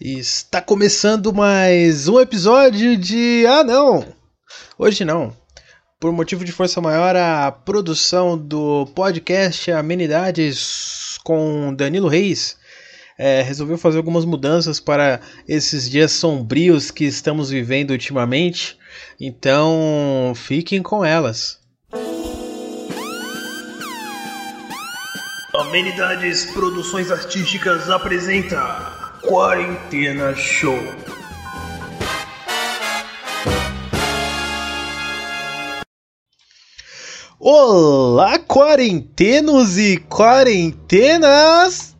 Está começando mais um episódio de. Ah, não! Hoje não. Por motivo de força maior, a produção do podcast Amenidades com Danilo Reis é, resolveu fazer algumas mudanças para esses dias sombrios que estamos vivendo ultimamente. Então, fiquem com elas. Amenidades Produções Artísticas apresenta Quarentena Show. Olá, quarentenos e quarentenas!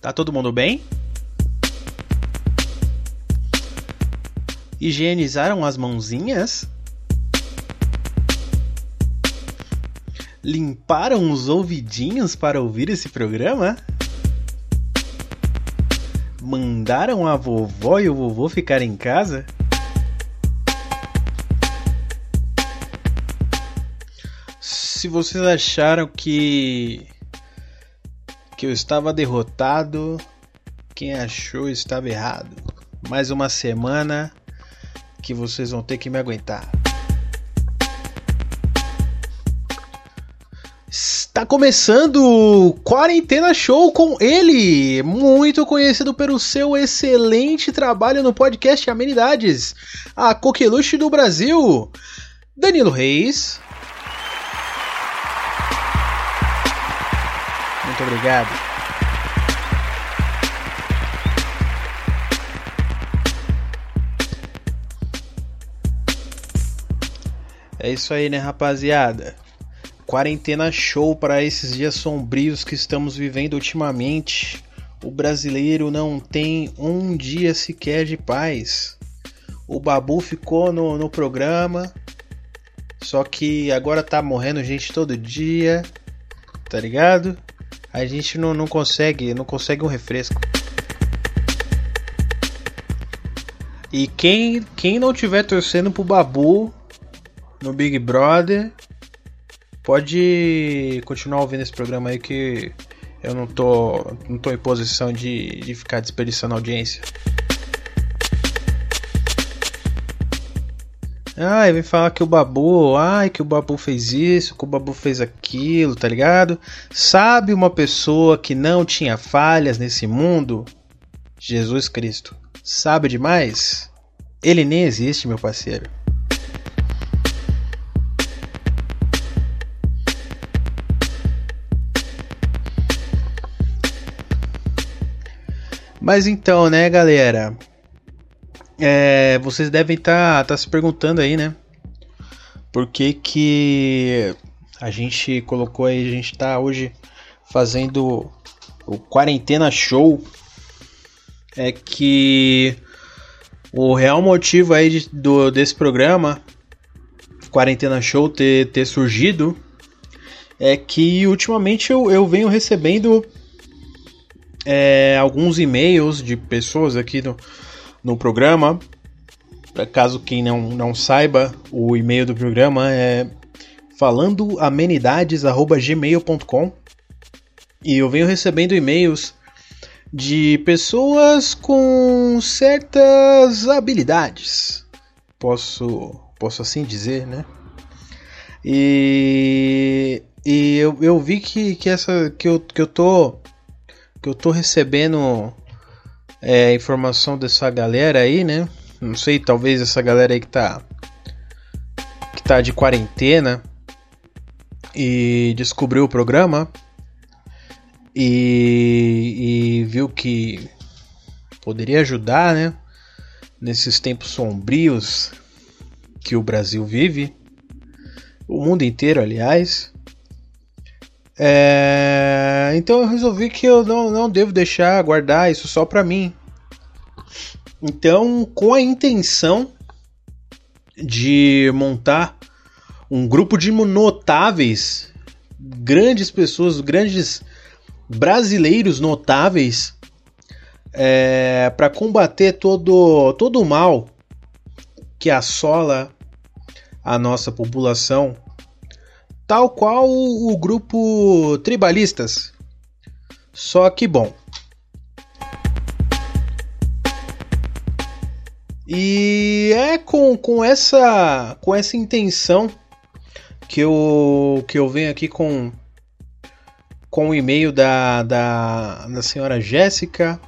Tá todo mundo bem? Higienizaram as mãozinhas? Limparam os ouvidinhos para ouvir esse programa? Mandaram a vovó e o vovô ficar em casa? Se vocês acharam que que eu estava derrotado, quem achou estava errado. Mais uma semana que vocês vão ter que me aguentar. Está começando o Quarentena Show com ele, muito conhecido pelo seu excelente trabalho no podcast Amenidades, a coqueluche do Brasil, Danilo Reis. Muito obrigado. É isso aí, né, rapaziada? Quarentena show para esses dias sombrios que estamos vivendo ultimamente. O brasileiro não tem um dia sequer de paz. O Babu ficou no, no programa, só que agora tá morrendo gente todo dia, tá ligado? A gente não, não consegue, não consegue um refresco. E quem, quem não tiver torcendo pro Babu no Big Brother, pode continuar ouvindo esse programa aí que eu não tô, não tô em posição de, de ficar desperdiçando audiência. Ai, vem falar que o Babu, ai, que o Babu fez isso, que o Babu fez aquilo, tá ligado? Sabe uma pessoa que não tinha falhas nesse mundo? Jesus Cristo. Sabe demais? Ele nem existe, meu parceiro. Mas então, né, galera? É, vocês devem estar tá, tá se perguntando aí, né? Por que que a gente colocou aí, a gente tá hoje fazendo o quarentena show é que o real motivo aí de, do, desse programa quarentena show ter, ter surgido é que ultimamente eu, eu venho recebendo é, alguns e-mails de pessoas aqui no, no programa. Caso quem não, não saiba, o e-mail do programa é falandoamenidades.gmail.com e eu venho recebendo e-mails de pessoas com certas habilidades, posso, posso assim dizer, né? E, e eu, eu vi que, que, essa, que, eu, que eu tô que eu tô recebendo é, informação dessa galera aí, né? Não sei, talvez essa galera aí que tá que tá de quarentena e descobriu o programa e, e viu que poderia ajudar, né? Nesses tempos sombrios que o Brasil vive, o mundo inteiro, aliás. É, então eu resolvi que eu não, não devo deixar guardar isso só para mim. Então, com a intenção de montar um grupo de notáveis, grandes pessoas, grandes brasileiros notáveis, é, para combater todo, todo o mal que assola a nossa população, tal qual o grupo tribalistas. Só que bom. E é com, com essa com essa intenção que eu que eu venho aqui com com o e-mail da, da, da senhora Jéssica.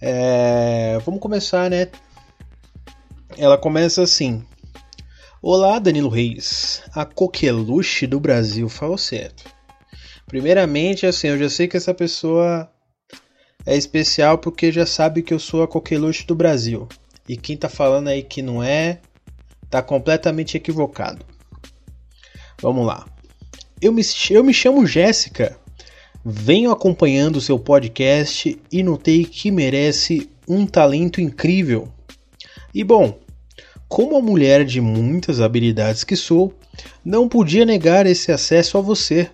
É, vamos começar, né? Ela começa assim: Olá, Danilo Reis, a coqueluche do Brasil. Falou certo. Primeiramente, assim, eu já sei que essa pessoa é especial porque já sabe que eu sou a coqueluche do Brasil. E quem tá falando aí que não é, tá completamente equivocado. Vamos lá. Eu me, eu me chamo Jéssica, venho acompanhando o seu podcast e notei que merece um talento incrível. E bom, como a mulher de muitas habilidades que sou, não podia negar esse acesso a você.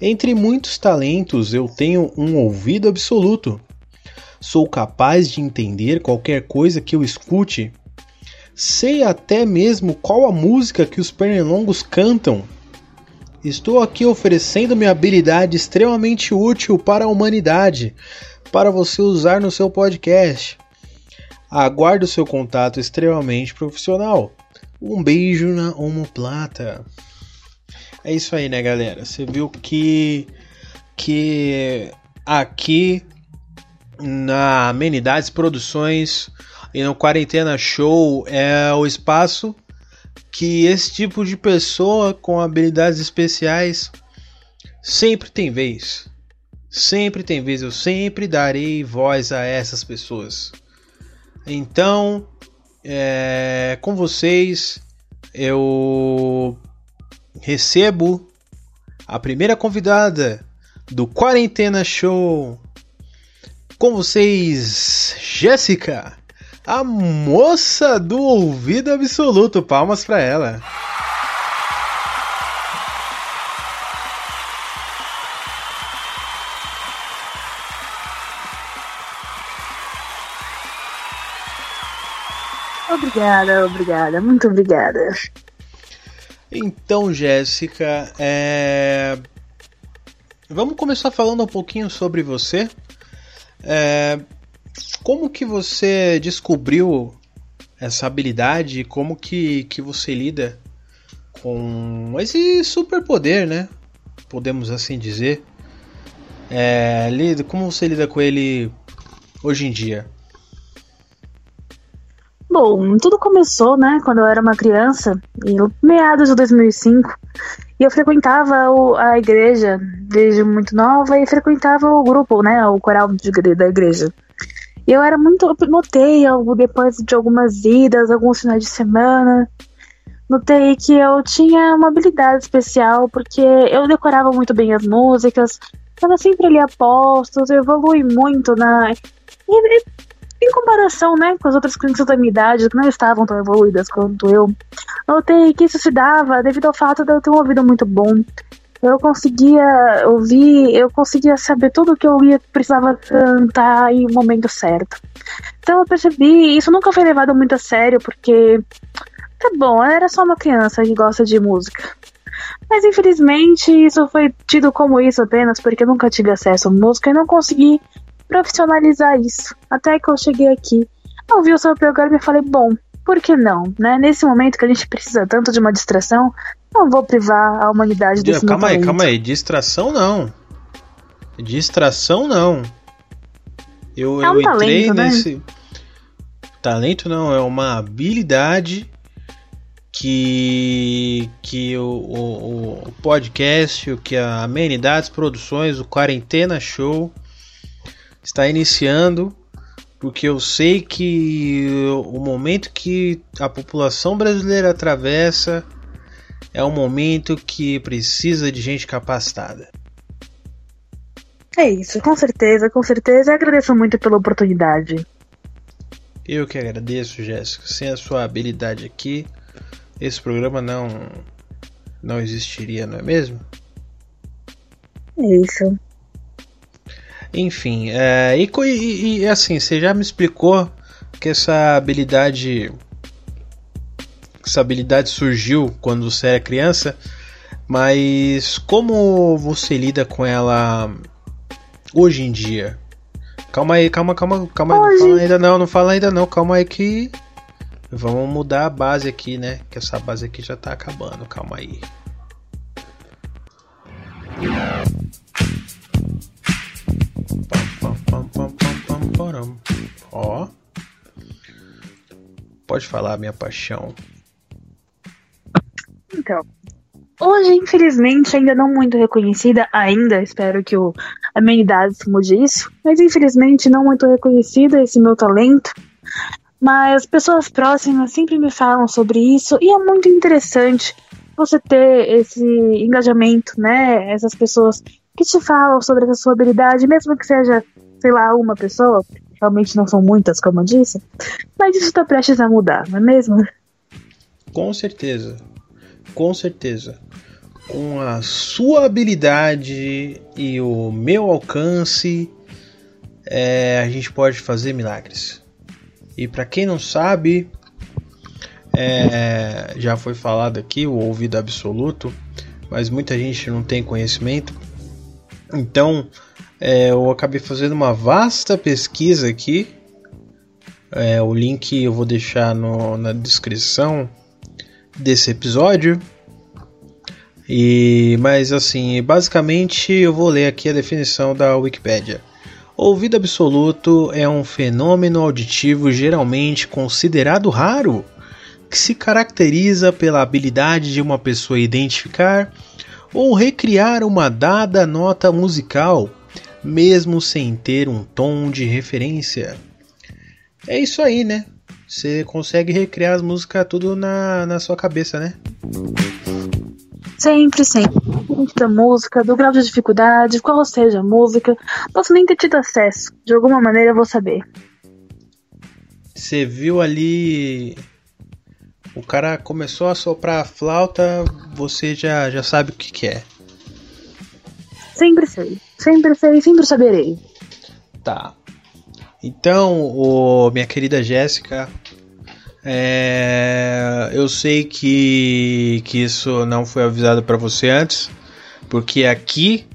Entre muitos talentos, eu tenho um ouvido absoluto. Sou capaz de entender qualquer coisa que eu escute. Sei até mesmo qual a música que os pernilongos cantam. Estou aqui oferecendo minha habilidade extremamente útil para a humanidade, para você usar no seu podcast. Aguardo seu contato extremamente profissional. Um beijo na omoplata. É isso aí, né, galera? Você viu que que aqui na Amenidades Produções e no Quarentena Show é o espaço que esse tipo de pessoa com habilidades especiais sempre tem vez. Sempre tem vez, eu sempre darei voz a essas pessoas. Então, é, com vocês, eu recebo a primeira convidada do Quarentena Show. Com vocês, Jéssica, a moça do ouvido absoluto. Palmas para ela. Obrigada, obrigada, muito obrigada. Então, Jéssica, é... vamos começar falando um pouquinho sobre você. É... Como que você descobriu essa habilidade? Como que, que você lida com esse superpoder, né? Podemos assim dizer. É... Como você lida com ele hoje em dia? Bom, tudo começou, né, quando eu era uma criança, em meados de 2005, e eu frequentava o, a igreja desde muito nova e frequentava o grupo, né, o coral de, da igreja. E eu era muito, notei depois de algumas idas, alguns finais de semana, notei que eu tinha uma habilidade especial porque eu decorava muito bem as músicas, estava sempre ali a postos, eu evolui muito na em comparação, né, com as outras crianças da minha idade, que não estavam tão evoluídas quanto eu, notei que isso se dava devido ao fato de eu ter um ouvido muito bom. Eu conseguia ouvir, eu conseguia saber tudo o que eu ia, precisava cantar em um momento certo. Então eu percebi, isso nunca foi levado muito a sério, porque tá bom, eu era só uma criança que gosta de música. Mas infelizmente isso foi tido como isso apenas porque eu nunca tive acesso à música e não consegui profissionalizar isso. Até que eu cheguei aqui, ouvi o seu programa e falei, bom, por que não, né? Nesse momento que a gente precisa tanto de uma distração, não vou privar a humanidade desse Calma aí, calma aí, distração não. Distração não. Eu, é um eu entrei talento, né? nesse. Né? Talento não, é uma habilidade que, que o, o, o podcast, o que a Amenidades Produções, o Quarentena Show está iniciando, porque eu sei que o momento que a população brasileira atravessa é um momento que precisa de gente capacitada. É isso, com certeza, com certeza. agradeço muito pela oportunidade. Eu que agradeço, Jéssica. Sem a sua habilidade aqui, esse programa não não existiria, não é mesmo? É isso. Enfim, é, e, e, e, assim, você já me explicou que essa habilidade essa habilidade surgiu quando você era criança, mas como você lida com ela hoje em dia? Calma aí, calma, calma, calma aí, não fala ainda não, não fala ainda não, calma aí que vamos mudar a base aqui, né? Que essa base aqui já tá acabando, calma aí. Ó. Pode falar, minha paixão. Então, hoje, infelizmente, ainda não muito reconhecida, ainda, espero que o, a minha idade se mude isso, mas infelizmente não muito reconhecida esse meu talento. Mas pessoas próximas sempre me falam sobre isso e é muito interessante você ter esse engajamento, né? Essas pessoas que te falam sobre essa sua habilidade, mesmo que seja, sei lá, uma pessoa, realmente não são muitas, como eu disse, mas isso está prestes a mudar, não é mesmo? Com certeza, com certeza. Com a sua habilidade e o meu alcance, é, a gente pode fazer milagres. E para quem não sabe, é, já foi falado aqui o ouvido absoluto, mas muita gente não tem conhecimento. Então, é, eu acabei fazendo uma vasta pesquisa aqui. É, o link eu vou deixar no, na descrição desse episódio. E, mas assim, basicamente eu vou ler aqui a definição da Wikipedia. Ouvido absoluto é um fenômeno auditivo geralmente considerado raro, que se caracteriza pela habilidade de uma pessoa identificar ou recriar uma dada nota musical, mesmo sem ter um tom de referência. É isso aí, né? Você consegue recriar as músicas tudo na, na sua cabeça, né? Sempre, sempre. Da música, do grau de dificuldade, qual seja a música. Posso nem ter tido acesso. De alguma maneira eu vou saber. Você viu ali. O cara começou a soprar a flauta, você já, já sabe o que, que é. Sempre sei. Sempre sei, sempre saberei. Tá. Então, o, minha querida Jéssica, é, eu sei que, que isso não foi avisado para você antes, porque aqui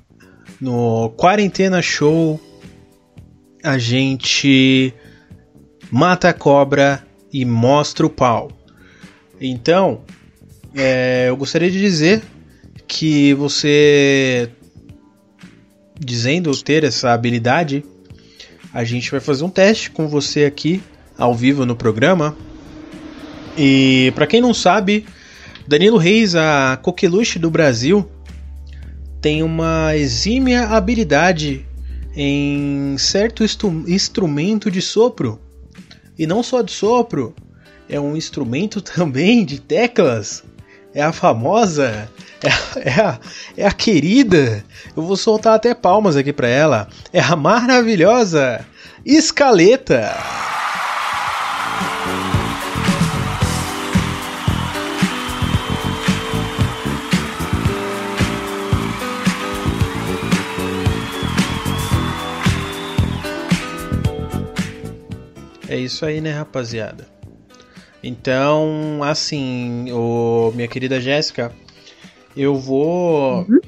no Quarentena Show a gente mata a cobra e mostra o pau. Então, é, eu gostaria de dizer que você, dizendo ter essa habilidade, a gente vai fazer um teste com você aqui ao vivo no programa e para quem não sabe, Danilo Reis, a coqueluche do Brasil, tem uma exímia habilidade em certo instrumento de sopro. E não só de sopro, é um instrumento também de teclas. É a famosa, é a, é a, é a querida, eu vou soltar até palmas aqui para ela. É a maravilhosa Escaleta. É isso aí, né, rapaziada? Então, assim, o, minha querida Jéssica, eu vou. Uhum.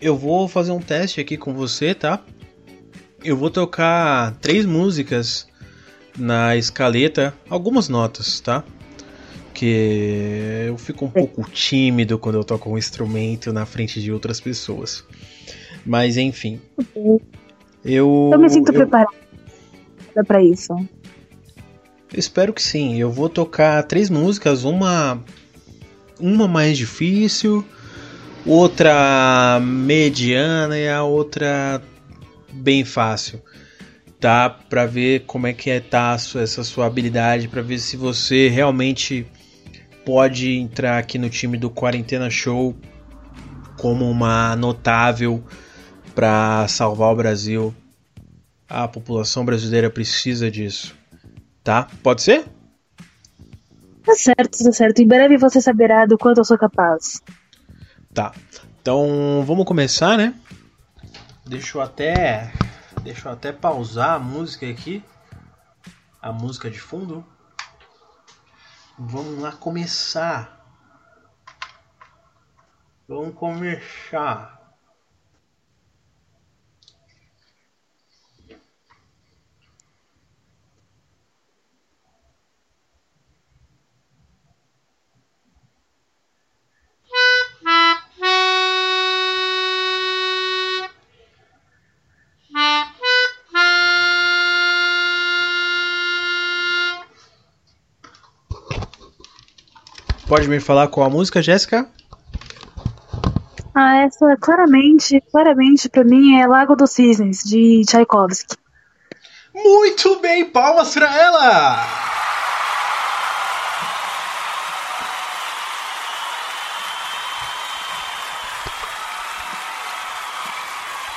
Eu vou fazer um teste aqui com você, tá? Eu vou tocar três músicas na escaleta, algumas notas, tá? Que eu fico um pouco tímido quando eu toco um instrumento na frente de outras pessoas. Mas enfim. Eu, eu me sinto eu... preparada para isso. Espero que sim. Eu vou tocar três músicas, uma uma mais difícil, outra mediana e a outra bem fácil. Tá? Para ver como é que é tá essa sua habilidade, para ver se você realmente pode entrar aqui no time do Quarentena Show como uma notável para salvar o Brasil. A população brasileira precisa disso tá? Pode ser? Tá certo, tá certo. Em breve você saberá do quanto eu sou capaz. Tá. Então vamos começar, né? Deixa eu até. Deixa eu até pausar a música aqui. a música de fundo. Vamos lá começar. Vamos começar. Pode me falar qual a música, Jéssica? Ah, essa claramente, claramente pra mim é Lago dos Cisnes, de Tchaikovsky. Muito bem, palmas pra ela!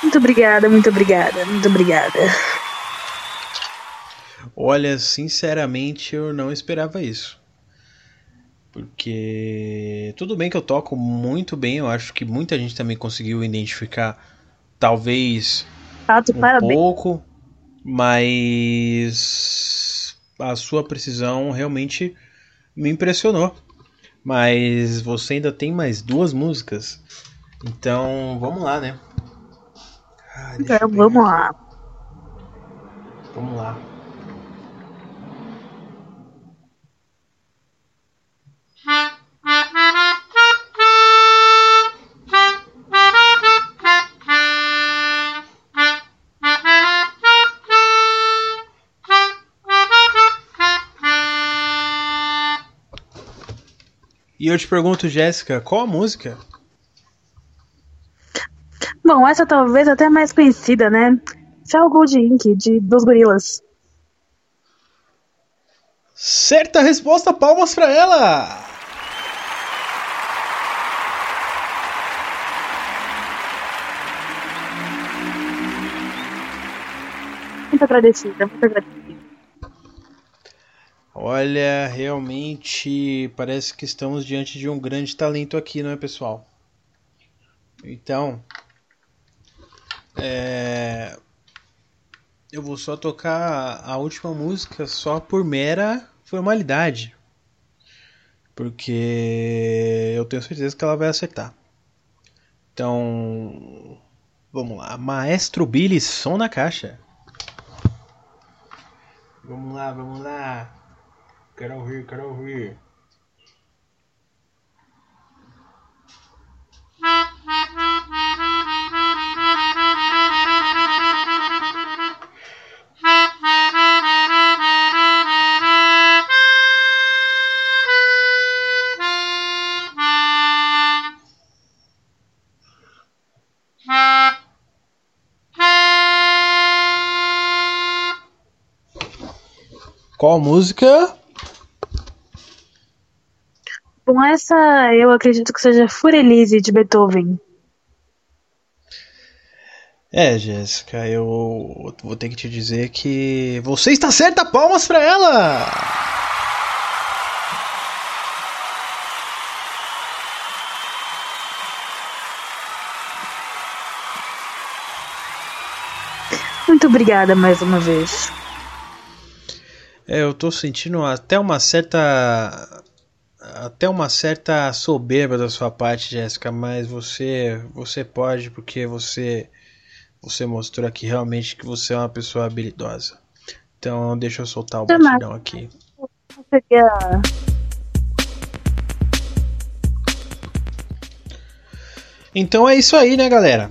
Muito obrigada, muito obrigada, muito obrigada. Olha, sinceramente, eu não esperava isso. Porque tudo bem que eu toco muito bem, eu acho que muita gente também conseguiu identificar, talvez Fato, um parabéns. pouco, mas a sua precisão realmente me impressionou. Mas você ainda tem mais duas músicas, então vamos lá, né? Ah, Então, vamos aqui. lá. Vamos lá. E eu te pergunto, Jéssica, qual a música? Bom, essa talvez até mais conhecida, né? Cell Gold Inc., de, dos Gorilas. Certa resposta, palmas pra ela! Muito agradecida, muito agradecida. Olha, realmente parece que estamos diante de um grande talento aqui, não é, pessoal? Então, é, eu vou só tocar a última música só por mera formalidade, porque eu tenho certeza que ela vai acertar. Então, vamos lá, Maestro Billy, som na caixa. Vamos lá, vamos lá. Quero ouvir, quero ouvir. Qual música? Bom, essa eu acredito que seja Furelise, de Beethoven. É, Jéssica, eu vou ter que te dizer que você está certa, palmas pra ela! Muito obrigada mais uma vez. É, eu tô sentindo até uma certa até uma certa soberba da sua parte, Jéssica, mas você você pode porque você você mostrou aqui realmente que você é uma pessoa habilidosa. Então, deixa eu soltar o batidão aqui. Então é isso aí, né, galera?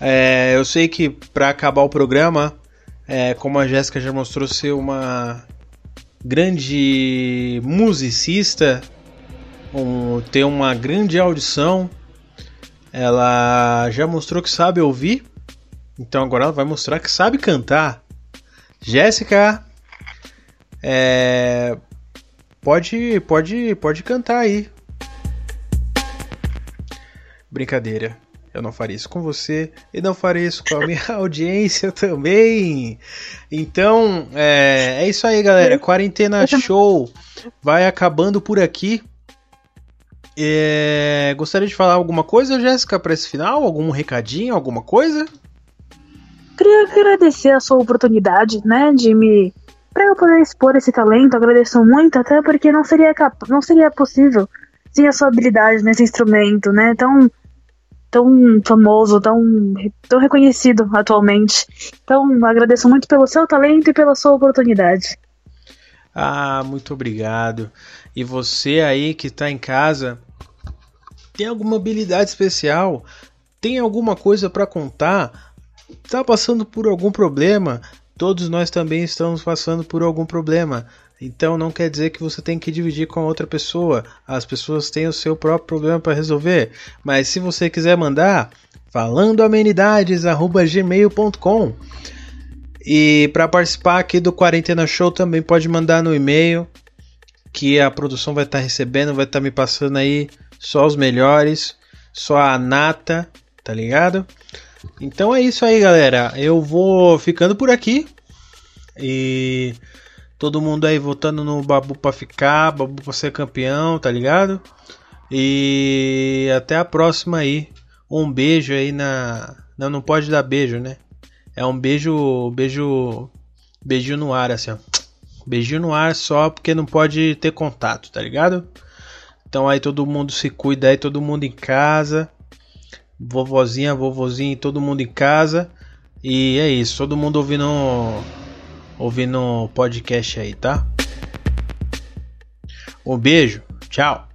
É, eu sei que para acabar o programa, é, como a Jéssica já mostrou ser uma grande musicista, um, ter uma grande audição, ela já mostrou que sabe ouvir, então agora ela vai mostrar que sabe cantar. Jéssica, é, pode, pode, pode cantar aí. Brincadeira. Eu não faria isso com você e não farei isso com a minha audiência também. Então, é, é isso aí, galera. Quarentena Show vai acabando por aqui. É, gostaria de falar alguma coisa, Jéssica, para esse final? Algum recadinho, alguma coisa? Queria agradecer a sua oportunidade, né, de me para eu poder expor esse talento, agradeço muito, até porque não seria não seria possível sem a sua habilidade nesse instrumento, né? Tão tão famoso, tão, tão reconhecido atualmente. Então, agradeço muito pelo seu talento e pela sua oportunidade. Ah, muito obrigado. E você aí que está em casa, tem alguma habilidade especial? Tem alguma coisa para contar? Está passando por algum problema? Todos nós também estamos passando por algum problema. Então não quer dizer que você tem que dividir com outra pessoa. As pessoas têm o seu próprio problema para resolver. Mas se você quiser mandar, falandoamenidades@gmail.com. E para participar aqui do Quarentena Show também pode mandar no e-mail que a produção vai estar tá recebendo, vai estar tá me passando aí só os melhores, só a nata, tá ligado? Então é isso aí, galera. Eu vou ficando por aqui. E Todo mundo aí votando no Babu pra ficar, Babu pra ser campeão, tá ligado? E até a próxima aí. Um beijo aí na. Não, não pode dar beijo, né? É um beijo. Beijo. Beijinho no ar, assim, ó. Beijinho no ar só porque não pode ter contato, tá ligado? Então aí todo mundo se cuida aí, todo mundo em casa. Vovozinha, vovozinho, todo mundo em casa. E é isso, todo mundo ouvindo ouvindo o podcast aí, tá? Um beijo, tchau.